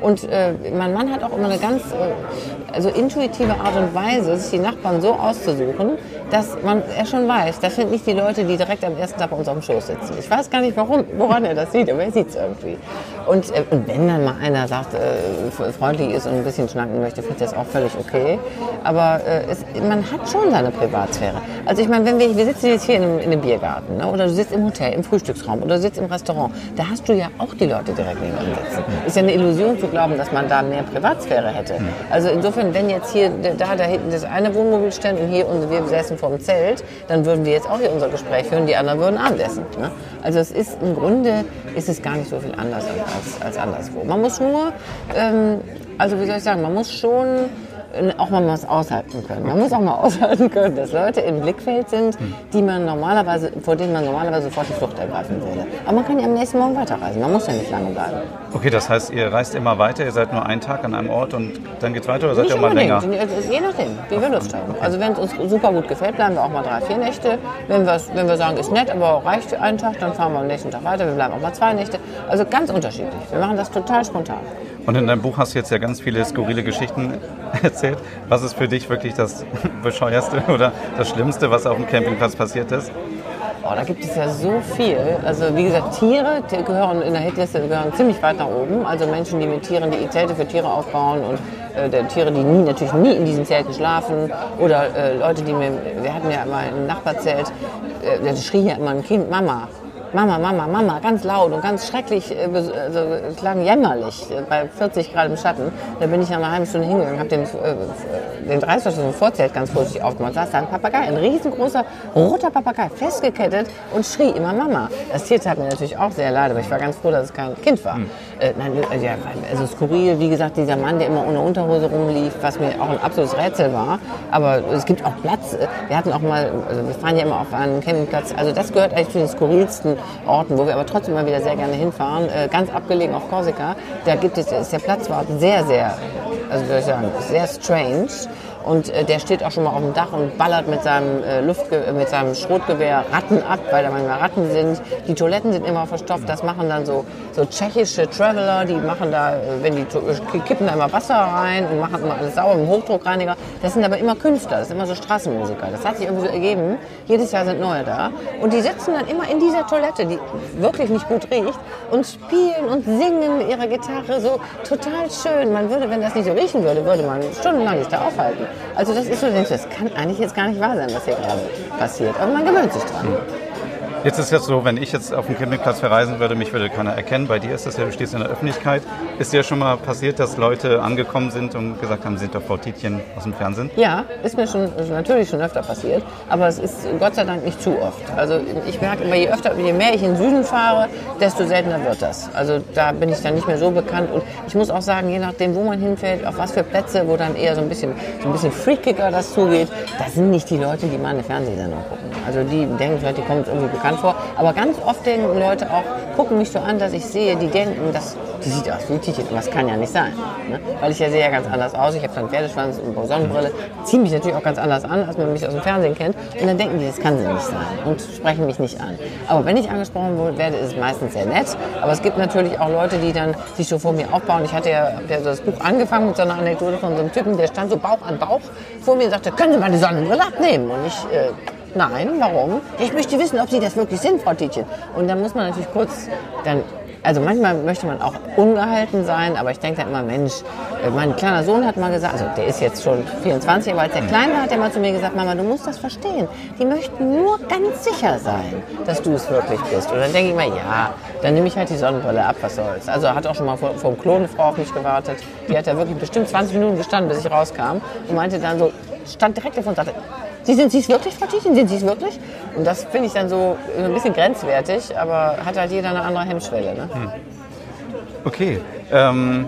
Und äh, mein Mann hat auch immer eine ganz äh, also intuitive Art und Weise, sich die Nachbarn so auszusuchen, dass man er schon weiß, das sind nicht die Leute, die direkt am ersten Tag bei uns auf dem Schoß sitzen. Ich weiß gar nicht, warum, woran er das sieht, aber er sieht es irgendwie. Und, äh, und, wenn dann mal einer sagt, äh, freundlich ist und ein bisschen schnacken möchte, finde ich das auch völlig okay. Aber äh, es, man hat schon seine Privatsphäre. Also ich meine, wenn wir, wir sitzen jetzt hier in einem, in einem Biergarten ne? oder du sitzt im Hotel, im Frühstücksraum oder du sitzt im Restaurant, da hast du ja auch die Leute direkt nebenan sitzen. Ist ja eine Illusion zu glauben, dass man da mehr Privatsphäre hätte. Also insofern, wenn jetzt hier da, da hinten das eine Wohnmobil stand und hier und wir säßen vor dem Zelt, dann würden wir jetzt auch hier unser Gespräch führen, die anderen würden Abendessen. Ne? Also es ist im Grunde ist es gar nicht so viel anders als, als anderswo. Man muss nur, ähm, also wie soll ich sagen, man muss schon auch mal was aushalten können. Man muss auch mal aushalten können, dass Leute im Blickfeld sind, die man normalerweise, vor denen man normalerweise sofort die Flucht ergreifen würde. Aber man kann ja am nächsten Morgen weiterreisen. Man muss ja nicht lange bleiben. Okay, das heißt, ihr reist immer weiter, ihr seid nur einen Tag an einem Ort und dann geht es weiter oder seid ihr auch mal länger? Je nachdem, wie wir Lust haben. Also wenn es uns super gut gefällt, bleiben wir auch mal drei, vier Nächte. Wenn, wenn wir sagen, ist nett, aber reicht für einen Tag, dann fahren wir am nächsten Tag weiter. Wir bleiben auch mal zwei Nächte. Also ganz unterschiedlich. Wir machen das total spontan. Und in deinem Buch hast du jetzt ja ganz viele skurrile Geschichten erzählt. Was ist für dich wirklich das bescheuerste oder das Schlimmste, was auf dem Campingplatz passiert ist? Oh, da gibt es ja so viel. Also wie gesagt, Tiere gehören in der Hitliste gehören ziemlich weit nach oben. Also Menschen, die mit Tieren, die Zelte für Tiere aufbauen und äh, der Tiere, die nie, natürlich nie in diesen Zelten schlafen. Oder äh, Leute, die mir, wir hatten ja immer ein Nachbarzelt, äh, da schrie ja immer ein Kind, Mama. Mama, Mama, Mama, ganz laut und ganz schrecklich, äh, also klang jämmerlich bei 40 Grad im Schatten. Da bin ich nach einer halben Stunde hingegangen, habe den, äh, den Reißverschluss im Vorzelt ganz vorsichtig aufgemacht. Saß da ein Papagei, ein riesengroßer roter Papagei, festgekettet und schrie immer Mama. Das Tier tat mir natürlich auch sehr leid, aber ich war ganz froh, dass es kein Kind war. Mhm. Äh, nein, ja, also skurril, wie gesagt, dieser Mann, der immer ohne Unterhose rumlief, was mir auch ein absolutes Rätsel war. Aber es gibt auch Platz. Wir hatten auch mal, also wir fahren ja immer auf einen Campingplatz. Also das gehört eigentlich zu den skurrilsten Orten, wo wir aber trotzdem mal wieder sehr gerne hinfahren, äh, ganz abgelegen auf Korsika. Da gibt es, ist der Platzwart sehr, sehr, also würde ich sagen, sehr strange. Und äh, der steht auch schon mal auf dem Dach und ballert mit seinem, äh, Luftge mit seinem Schrotgewehr Ratten ab, weil da manchmal Ratten sind. Die Toiletten sind immer verstopft. Das machen dann so, so tschechische Traveler, die machen da, äh, wenn die äh, kippen da immer Wasser rein und machen immer alles sauber mit dem Hochdruckreiniger. Das sind aber immer Künstler, das sind immer so Straßenmusiker. Das hat sich irgendwie so ergeben. Jedes Jahr sind neue da. Und die sitzen dann immer in dieser Toilette, die wirklich nicht gut riecht, und spielen und singen mit ihrer Gitarre so total schön. Man würde, wenn das nicht so riechen würde, würde man stundenlang sich da aufhalten. Also das ist so, das kann eigentlich jetzt gar nicht wahr sein, was hier gerade passiert. Aber man gewöhnt sich dran. Jetzt ist es so, wenn ich jetzt auf dem Campingplatz verreisen würde, mich würde keiner erkennen. Bei dir ist das ja, du stehst in der Öffentlichkeit. Ist dir schon mal passiert, dass Leute angekommen sind und gesagt haben, sind doch Frau Tietjen aus dem Fernsehen? Ja, ist mir schon ist natürlich schon öfter passiert, aber es ist Gott sei Dank nicht zu oft. Also ich merke immer, je öfter, je mehr ich in den Süden fahre, desto seltener wird das. Also da bin ich dann nicht mehr so bekannt und ich muss auch sagen, je nachdem, wo man hinfällt, auf was für Plätze, wo dann eher so ein bisschen, so ein bisschen freakiger das zugeht, da sind nicht die Leute, die mal eine Fernsehsendung gucken. Also die denken vielleicht, die kommen irgendwie bekannt vor. Aber ganz oft denken Leute auch, gucken mich so an, dass ich sehe, die denken, das, die sieht aus wie Titi. Das kann ja nicht sein. Ne? Weil ich ja sehe ja ganz anders aus. Ich habe dann Pferdeschwanz und eine Sonnenbrille. Ziehe mich natürlich auch ganz anders an, als man mich aus dem Fernsehen kennt. Und dann denken die, das kann sie nicht sein. Und sprechen mich nicht an. Aber wenn ich angesprochen werde, ist es meistens sehr nett. Aber es gibt natürlich auch Leute, die dann sich so vor mir aufbauen. Ich hatte ja das Buch angefangen mit so einer Anekdote von so einem Typen, der stand so Bauch an Bauch vor mir und sagte, können Sie die Sonnenbrille abnehmen? Und ich, äh, nein, warum? Ich möchte wissen, ob Sie das wirklich sind, Frau Tietjen. Und dann muss man natürlich kurz dann also manchmal möchte man auch ungehalten sein, aber ich denke dann immer, Mensch, äh, mein kleiner Sohn hat mal gesagt, also der ist jetzt schon 24, aber als der klein war, hat er mal zu mir gesagt, Mama, du musst das verstehen. Die möchten nur ganz sicher sein, dass du es wirklich bist. Und dann denke ich mir, ja, dann nehme ich halt die Sonnenbrille ab, was soll's. Also hat auch schon mal vor, vor dem Klo eine Frau auf mich gewartet. Die hat ja wirklich bestimmt 20 Minuten gestanden, bis ich rauskam und meinte dann so, stand direkt davor und sagte, Sie sind Sie es wirklich, Frau Tietjen? Sind Sie es wirklich? Und das finde ich dann so ein bisschen grenzwertig, aber hat halt jeder eine andere Hemmschwelle. Ne? Hm. Okay. Ähm,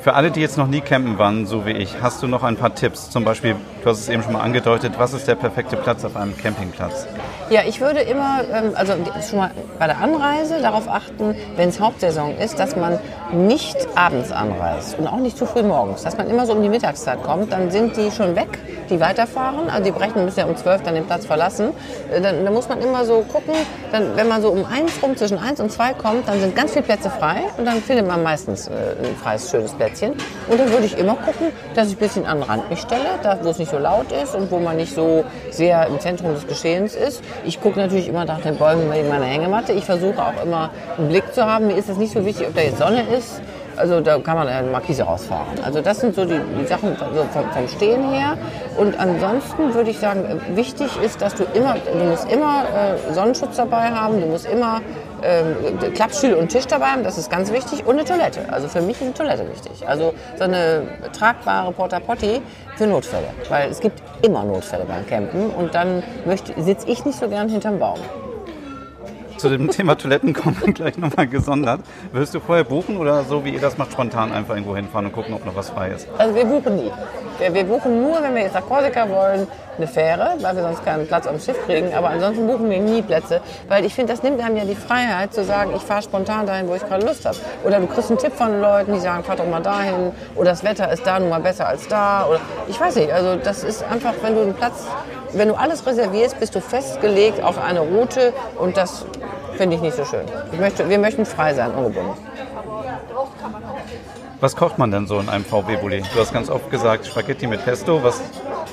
für alle, die jetzt noch nie campen waren, so wie ich, hast du noch ein paar Tipps? Zum Beispiel, du hast es eben schon mal angedeutet, was ist der perfekte Platz auf einem Campingplatz? Ja, ich würde immer, ähm, also schon mal bei der Anreise darauf achten, wenn es Hauptsaison ist, dass man nicht abends anreist und auch nicht zu früh morgens. Dass man immer so um die Mittagszeit kommt, dann sind die schon weg, die weiterfahren. Also die brechen müssen ja um zwölf dann den Platz verlassen. Äh, dann, dann, muss man immer so gucken, dann, wenn man so um eins rum, zwischen eins und zwei kommt, dann sind ganz viele Plätze frei und dann findet man meistens äh, ein freies, schönes Plätzchen. Und dann würde ich immer gucken, dass ich ein bisschen an den Rand mich stelle, da wo es nicht so laut ist und wo man nicht so sehr im Zentrum des Geschehens ist. Ich gucke natürlich immer nach den Bäumen wegen meiner Hängematte. Ich versuche auch immer einen Blick zu haben. Mir ist es nicht so wichtig, ob da jetzt Sonne ist. Also da kann man eine Markise rausfahren. Also das sind so die, die Sachen also vom, vom, Stehen her. Und ansonsten würde ich sagen, wichtig ist, dass du immer, du musst immer äh, Sonnenschutz dabei haben, du musst immer äh, Klappstühle und Tisch dabei haben, das ist ganz wichtig. Und eine Toilette. Also für mich ist eine Toilette wichtig. Also so eine tragbare Porta Potti für Notfälle. Weil es gibt immer Notfälle beim Campen. Und dann sitze ich nicht so gern hinterm Baum. Zu dem Thema Toiletten kommen wir gleich nochmal gesondert. Willst du vorher buchen oder so, wie ihr das macht, spontan einfach irgendwo hinfahren und gucken, ob noch was frei ist? Also wir buchen nie. Wir, wir buchen nur, wenn wir jetzt nach Korsika wollen, eine Fähre, weil wir sonst keinen Platz dem Schiff kriegen. Aber ansonsten buchen wir nie Plätze, weil ich finde, das nimmt einem ja die Freiheit zu sagen, ich fahre spontan dahin, wo ich gerade Lust habe. Oder du kriegst einen Tipp von Leuten, die sagen, fahr doch mal dahin. Oder das Wetter ist da nun mal besser als da. Oder ich weiß nicht. Also das ist einfach, wenn du einen Platz, wenn du alles reservierst, bist du festgelegt auf eine Route und das finde ich nicht so schön. Möchte, wir möchten frei sein, ungebunden. Was kocht man denn so in einem VW-Bulli? Du hast ganz oft gesagt Spaghetti mit Pesto. Was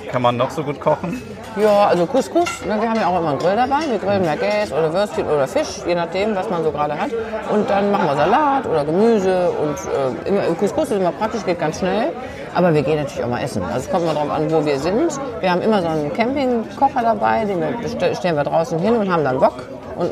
kann man noch so gut kochen? Ja, also Couscous. Ne, wir haben ja auch immer einen Grill dabei. Wir grillen Gäs oder Würstchen oder Fisch, je nachdem, was man so gerade hat. Und dann machen wir Salat oder Gemüse. Und äh, immer, Couscous ist immer praktisch, geht ganz schnell. Aber wir gehen natürlich auch mal essen. Also es kommt immer darauf an, wo wir sind. Wir haben immer so einen Campingkocher dabei, den wir, stellen wir draußen hin und haben dann Bock und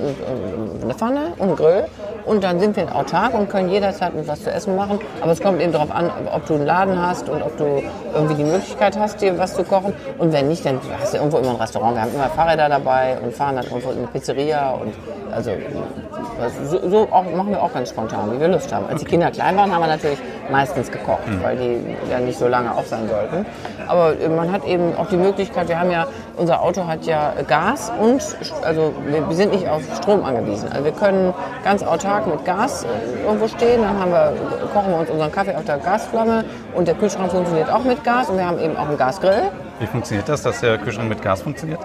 eine Pfanne und einen Grill. Und dann sind wir autark und können jederzeit was zu essen machen. Aber es kommt eben darauf an, ob du einen Laden hast und ob du irgendwie die Möglichkeit hast, dir was zu kochen. Und wenn nicht, dann hast du irgendwo immer ein Restaurant. Wir haben immer Fahrräder dabei und fahren dann irgendwo in eine Pizzeria. Und also so, so auch, machen wir auch ganz spontan, wie wir Lust haben. Als die Kinder klein waren, haben wir natürlich meistens gekocht, mhm. weil die ja nicht so lange auf sein sollten. Aber man hat eben auch die Möglichkeit, wir haben ja, unser Auto hat ja Gas und, also wir sind nicht auf Strom angewiesen. Also wir können ganz autark mit Gas irgendwo stehen, dann haben wir, kochen wir uns unseren Kaffee auf der Gasflamme und der Kühlschrank funktioniert auch mit Gas und wir haben eben auch einen Gasgrill. Wie funktioniert das, dass der Kühlschrank mit Gas funktioniert?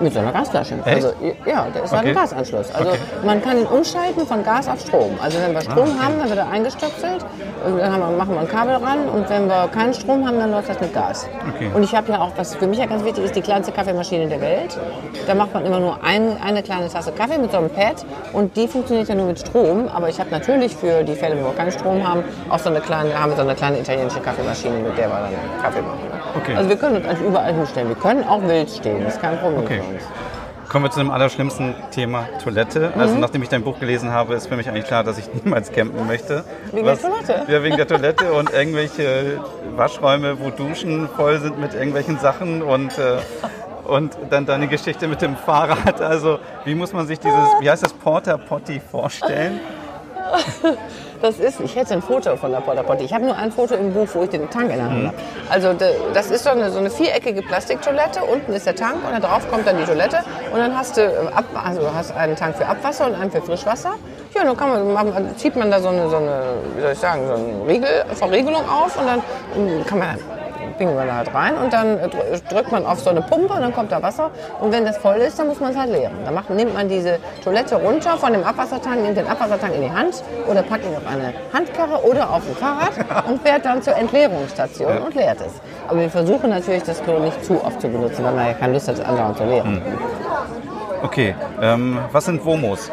Mit so einer Gasflasche. Echt? Also, ja, da ist okay. ein Gasanschluss. Also okay. man kann ihn umschalten von Gas auf Strom. Also wenn wir Strom ah, okay. haben, dann wird er eingestöpselt, dann wir, machen wir ein Kabel ran und wenn wir keinen Strom haben, dann läuft das mit Gas. Und ich habe ja auch, was für mich ja ganz wichtig ist, die kleinste Kaffeemaschine der Welt. Da macht man immer nur ein, eine kleine Tasse Kaffee mit so einem Pad und die funktioniert ja nur mit Strom. Aber ich habe natürlich für die Fälle, wo wir keinen Strom haben, auch so eine kleine, haben wir so eine kleine italienische Kaffeemaschine, mit der wir dann Kaffee machen. Okay. Also wir können uns eigentlich überall hinstellen. Wir können auch wild stehen, das ist kein Problem okay. für uns. Kommen wir zu dem allerschlimmsten Thema Toilette. Also mhm. nachdem ich dein Buch gelesen habe, ist für mich eigentlich klar, dass ich niemals campen möchte. Wegen Was, der Toilette? Ja, wegen der Toilette und irgendwelche Waschräume, wo Duschen voll sind mit irgendwelchen Sachen und äh, und dann deine Geschichte mit dem Fahrrad. Also wie muss man sich dieses, wie heißt das, Porter Potty vorstellen? Das ist, ich hätte ein Foto von der Porta Potty. Ich habe nur ein Foto im Buch, wo ich den Tank in der Hand mhm. habe. Also das ist so eine, so eine viereckige Plastiktoilette. Unten ist der Tank und da drauf kommt dann die Toilette. Und dann hast du, äh, ab, also hast einen Tank für Abwasser und einen für Frischwasser. Ja, dann kann man, zieht man da so eine, so eine, wie soll ich sagen, so eine Riegel, Verriegelung auf und dann kann man da halt rein und dann äh, drückt man auf so eine Pumpe und dann kommt da Wasser. Und wenn das voll ist, dann muss man es halt leeren. Dann macht, nimmt man diese Toilette runter von dem Abwassertank, nimmt den Abwassertank in die Hand oder packt ihn auf eine Handkarre oder auf ein Fahrrad und fährt dann zur Entleerungsstation und leert es. Aber wir versuchen natürlich, das Klo nicht zu oft zu benutzen, weil man ja keine Lust hat, andauernd zu leeren. Hm. Okay, ähm, was sind WOMOs?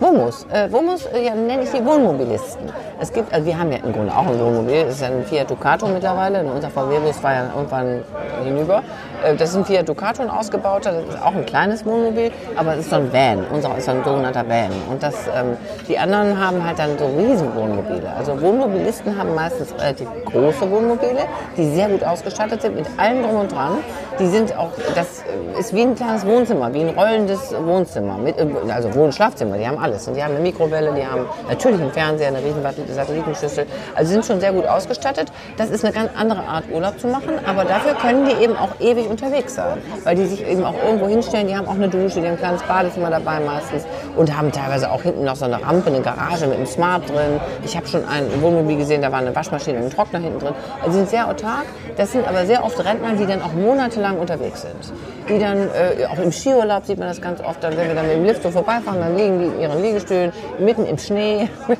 WOMOs. Äh, WOMOs äh, ja, nenne ich die Wohnmobilisten. Es gibt, also wir haben ja im Grunde auch ein Wohnmobil, das ist ein Fiat Ducato mittlerweile. Unser VW-Bus war ja irgendwann hinüber. Äh, das ist ein Fiat Ducato, ein ausgebauter, das ist auch ein kleines Wohnmobil, aber es ist so ein Van. Unser ist so ein sogenannter Van. Und das, ähm, die anderen haben halt dann so Riesenwohnmobile. Also Wohnmobilisten haben meistens relativ große Wohnmobile, die sehr gut ausgestattet sind mit allem drum und dran. Die sind auch, das ist wie ein kleines Wohnzimmer, wie ein rollendes Wohnzimmer, mit, äh, also Wohn- und Schlafzimmer, die haben alles. Und die haben eine Mikrowelle, die haben natürlich einen Fernseher, eine riesen Satellitenschüssel. Also sind schon sehr gut ausgestattet. Das ist eine ganz andere Art Urlaub zu machen, aber dafür können die eben auch ewig unterwegs sein, weil die sich eben auch irgendwo hinstellen. Die haben auch eine Dusche, die haben ein kleines Badezimmer dabei meistens und haben teilweise auch hinten noch so eine Rampe, eine Garage mit einem Smart drin. Ich habe schon ein Wohnmobil gesehen, da war eine Waschmaschine und ein Trockner hinten drin. Also sie sind sehr autark. Das sind aber sehr oft Rentner, die dann auch monatelang unterwegs sind. Die dann, äh, auch im Skiurlaub sieht man das ganz oft, dann, wenn wir dann mit dem Lift so vorbeifahren, dann liegen die in ihren Liegestühlen mitten im Schnee mit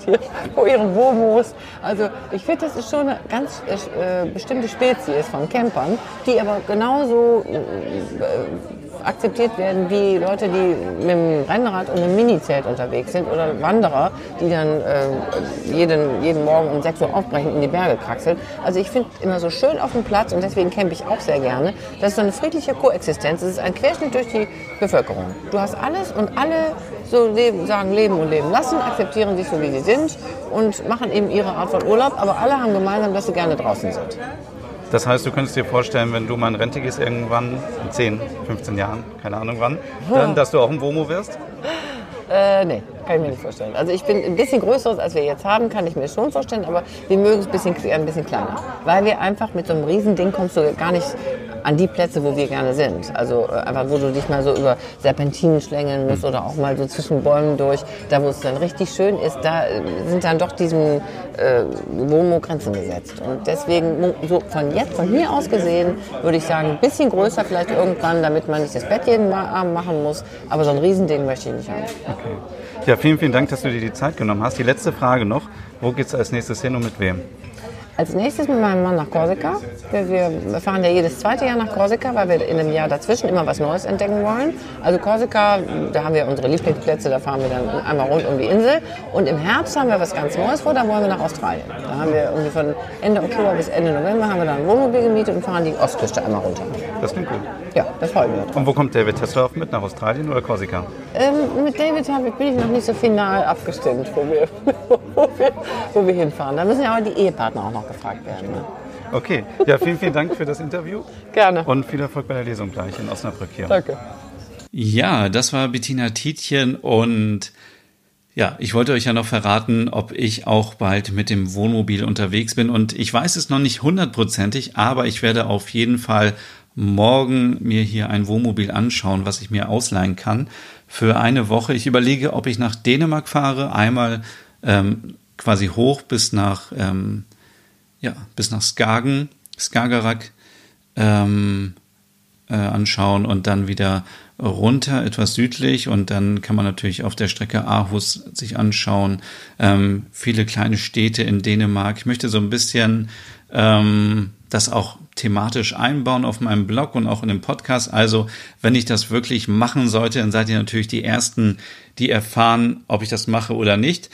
vor ihren Womos. Also ich finde, das ist schon eine ganz äh, bestimmte Spezies von Campern, die aber genauso äh, akzeptiert werden wie Leute, die mit dem Rennrad und einem Minizelt unterwegs sind oder Wanderer, die dann äh, jeden, jeden Morgen um 6 Uhr aufbrechen in die Berge kraxeln. Also ich finde immer so schön auf dem Platz und deswegen campe ich auch sehr gerne. Das ist so eine friedliche Koexistenz. Es ist ein Querschnitt durch die Bevölkerung. Du hast alles und alle so leben, sagen leben und leben lassen, akzeptieren sich so wie sie sind und machen eben ihre Art von Urlaub, aber alle haben gemeinsam, dass sie gerne draußen sind. Das heißt, du könntest dir vorstellen, wenn du mal in Rente gehst irgendwann, in 10, 15 Jahren, keine Ahnung wann, dann, dass du auch ein Womo wirst? Äh, nee, kann ich mir nicht vorstellen. Also ich bin ein bisschen größeres, als wir jetzt haben, kann ich mir schon vorstellen, aber wir mögen es ein bisschen, ein bisschen kleiner. Weil wir einfach mit so einem Riesending kommst du gar nicht an die Plätze, wo wir gerne sind. Also äh, einfach, wo du dich mal so über Serpentinen schlängeln musst oder auch mal so zwischen Bäumen durch. Da, wo es dann richtig schön ist, da äh, sind dann doch diesen äh, Womo Grenzen gesetzt. Und deswegen, so von jetzt, von hier aus gesehen, würde ich sagen, ein bisschen größer vielleicht irgendwann, damit man nicht das Bett jeden Abend machen muss. Aber so ein Riesending möchte ich nicht haben. Okay. Ja, vielen, vielen Dank, dass du dir die Zeit genommen hast. Die letzte Frage noch. Wo geht es als nächstes hin und mit wem? Als nächstes mit meinem Mann nach Korsika. Wir fahren ja jedes zweite Jahr nach Korsika, weil wir in einem Jahr dazwischen immer was Neues entdecken wollen. Also Korsika, da haben wir unsere Lieblingsplätze, da fahren wir dann einmal rund um die Insel. Und im Herbst haben wir was ganz Neues vor, da wollen wir nach Australien. Da haben wir irgendwie von Ende Oktober bis Ende November haben wir dann ein Wohnmobil gemietet und fahren die Ostküste einmal runter. Das klingt gut. Ja, das freut mich. Und wo kommt David Tesselhoff mit, nach Australien oder Korsika? Ähm, mit David bin ich noch nicht so final abgestimmt, wo wir, wo wir, wo wir hinfahren. Da müssen ja auch die Ehepartner auch noch gefragt werden. Ne? Okay, ja, vielen, vielen Dank für das Interview. Gerne. Und viel Erfolg bei der Lesung gleich in Osnabrück hier. Danke. Ja, das war Bettina Tietjen und ja, ich wollte euch ja noch verraten, ob ich auch bald mit dem Wohnmobil unterwegs bin und ich weiß es noch nicht hundertprozentig, aber ich werde auf jeden Fall morgen mir hier ein Wohnmobil anschauen, was ich mir ausleihen kann für eine Woche. Ich überlege, ob ich nach Dänemark fahre, einmal ähm, quasi hoch bis nach ähm, ja, bis nach Skagen, Skagerrak ähm, äh, anschauen und dann wieder runter, etwas südlich und dann kann man natürlich auf der Strecke Aarhus sich anschauen. Ähm, viele kleine Städte in Dänemark. Ich möchte so ein bisschen ähm, das auch thematisch einbauen auf meinem Blog und auch in dem Podcast. Also, wenn ich das wirklich machen sollte, dann seid ihr natürlich die Ersten, die erfahren, ob ich das mache oder nicht.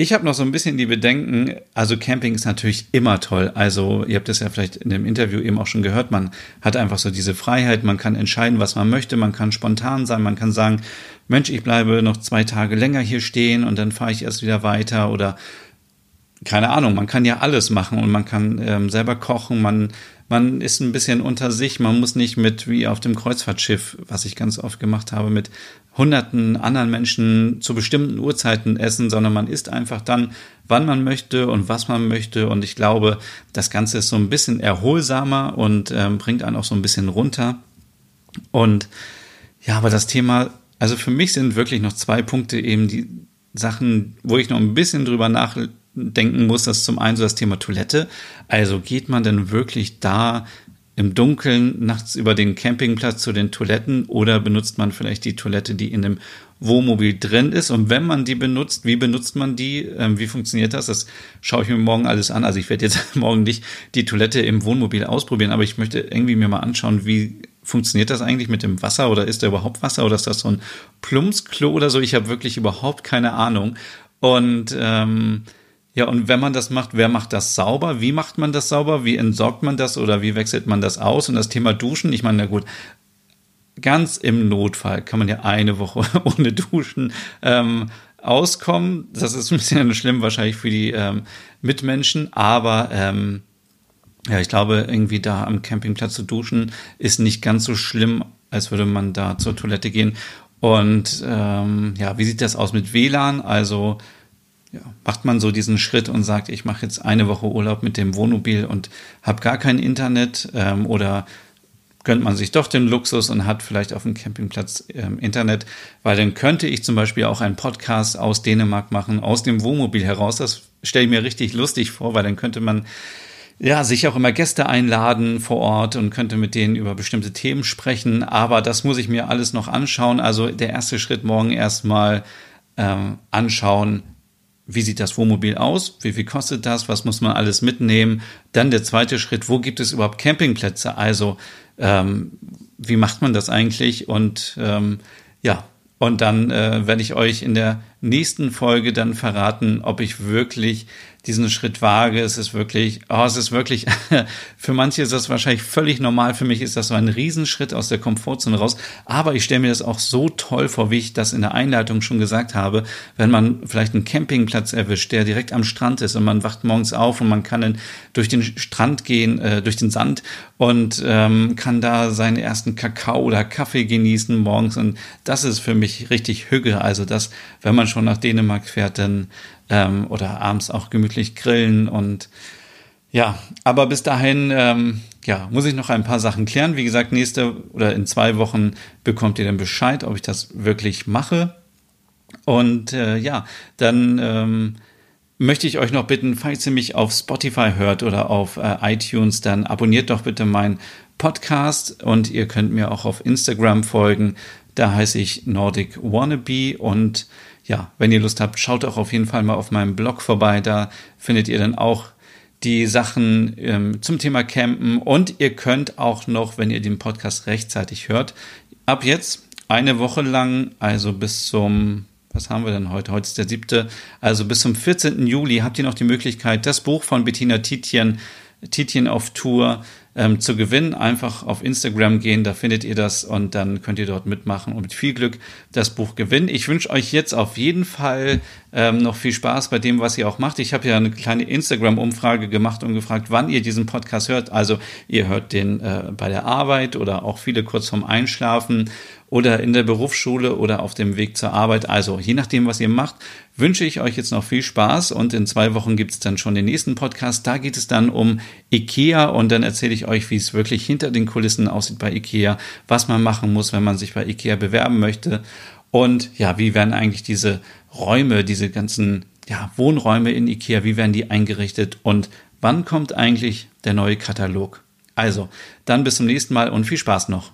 Ich habe noch so ein bisschen die Bedenken, also Camping ist natürlich immer toll. Also ihr habt es ja vielleicht in dem Interview eben auch schon gehört, man hat einfach so diese Freiheit, man kann entscheiden, was man möchte, man kann spontan sein, man kann sagen, Mensch, ich bleibe noch zwei Tage länger hier stehen und dann fahre ich erst wieder weiter oder keine Ahnung, man kann ja alles machen und man kann ähm, selber kochen, man man ist ein bisschen unter sich, man muss nicht mit, wie auf dem Kreuzfahrtschiff, was ich ganz oft gemacht habe, mit hunderten anderen Menschen zu bestimmten Uhrzeiten essen, sondern man isst einfach dann, wann man möchte und was man möchte. Und ich glaube, das Ganze ist so ein bisschen erholsamer und ähm, bringt einen auch so ein bisschen runter. Und ja, aber das Thema, also für mich sind wirklich noch zwei Punkte eben die Sachen, wo ich noch ein bisschen drüber nach denken muss, das zum einen so das Thema Toilette. Also geht man denn wirklich da im Dunkeln nachts über den Campingplatz zu den Toiletten oder benutzt man vielleicht die Toilette, die in dem Wohnmobil drin ist? Und wenn man die benutzt, wie benutzt man die? Ähm, wie funktioniert das? Das schaue ich mir morgen alles an. Also ich werde jetzt morgen nicht die Toilette im Wohnmobil ausprobieren, aber ich möchte irgendwie mir mal anschauen, wie funktioniert das eigentlich mit dem Wasser oder ist da überhaupt Wasser oder ist das so ein Plumpsklo oder so? Ich habe wirklich überhaupt keine Ahnung. Und ähm, ja, und wenn man das macht, wer macht das sauber? Wie macht man das sauber? Wie entsorgt man das oder wie wechselt man das aus? Und das Thema Duschen, ich meine, na gut, ganz im Notfall kann man ja eine Woche ohne Duschen ähm, auskommen. Das ist ein bisschen schlimm wahrscheinlich für die ähm, Mitmenschen, aber ähm, ja, ich glaube, irgendwie da am Campingplatz zu duschen ist nicht ganz so schlimm, als würde man da zur Toilette gehen. Und ähm, ja, wie sieht das aus mit WLAN? Also ja, macht man so diesen Schritt und sagt, ich mache jetzt eine Woche Urlaub mit dem Wohnmobil und habe gar kein Internet ähm, oder gönnt man sich doch den Luxus und hat vielleicht auf dem Campingplatz ähm, Internet, weil dann könnte ich zum Beispiel auch einen Podcast aus Dänemark machen, aus dem Wohnmobil heraus. Das stelle ich mir richtig lustig vor, weil dann könnte man ja, sich auch immer Gäste einladen vor Ort und könnte mit denen über bestimmte Themen sprechen. Aber das muss ich mir alles noch anschauen. Also der erste Schritt morgen erstmal ähm, anschauen, wie sieht das Wohnmobil aus? Wie viel kostet das? Was muss man alles mitnehmen? Dann der zweite Schritt, wo gibt es überhaupt Campingplätze? Also ähm, wie macht man das eigentlich? Und ähm, ja, und dann äh, werde ich euch in der nächsten Folge dann verraten, ob ich wirklich diesen Schritt wage. Es ist wirklich, oh, es ist wirklich, für manche ist das wahrscheinlich völlig normal. Für mich ist das so ein Riesenschritt aus der Komfortzone raus. Aber ich stelle mir das auch so toll vor, wie ich das in der Einleitung schon gesagt habe, wenn man vielleicht einen Campingplatz erwischt, der direkt am Strand ist und man wacht morgens auf und man kann dann durch den Strand gehen, äh, durch den Sand und ähm, kann da seinen ersten Kakao oder Kaffee genießen morgens. Und das ist für mich richtig Hüge. Also das, wenn man schon nach Dänemark fährt, dann ähm, oder abends auch gemütlich grillen und ja, aber bis dahin, ähm, ja, muss ich noch ein paar Sachen klären. Wie gesagt, nächste oder in zwei Wochen bekommt ihr dann Bescheid, ob ich das wirklich mache. Und äh, ja, dann ähm, möchte ich euch noch bitten, falls ihr mich auf Spotify hört oder auf äh, iTunes, dann abonniert doch bitte meinen Podcast und ihr könnt mir auch auf Instagram folgen. Da heiße ich Nordic Wannabe und ja, wenn ihr Lust habt, schaut auch auf jeden Fall mal auf meinem Blog vorbei. Da findet ihr dann auch die Sachen ähm, zum Thema Campen und ihr könnt auch noch, wenn ihr den Podcast rechtzeitig hört, ab jetzt eine Woche lang, also bis zum, was haben wir denn heute? Heute ist der siebte, also bis zum 14. Juli habt ihr noch die Möglichkeit, das Buch von Bettina Tietjen, Tietjen auf Tour ähm, zu gewinnen. Einfach auf Instagram gehen, da findet ihr das und dann könnt ihr dort mitmachen und mit viel Glück das Buch gewinnen. Ich wünsche euch jetzt auf jeden Fall ähm, noch viel Spaß bei dem, was ihr auch macht. Ich habe ja eine kleine Instagram-Umfrage gemacht und gefragt, wann ihr diesen Podcast hört. Also ihr hört den äh, bei der Arbeit oder auch viele kurz vorm Einschlafen oder in der Berufsschule oder auf dem Weg zur Arbeit. Also je nachdem, was ihr macht, wünsche ich euch jetzt noch viel Spaß und in zwei Wochen gibt es dann schon den nächsten Podcast. Da geht es dann um IKEA und dann erzähle ich euch, wie es wirklich hinter den Kulissen aussieht bei IKEA, was man machen muss, wenn man sich bei IKEA bewerben möchte und ja, wie werden eigentlich diese Räume, diese ganzen ja, Wohnräume in IKEA, wie werden die eingerichtet und wann kommt eigentlich der neue Katalog? Also, dann bis zum nächsten Mal und viel Spaß noch.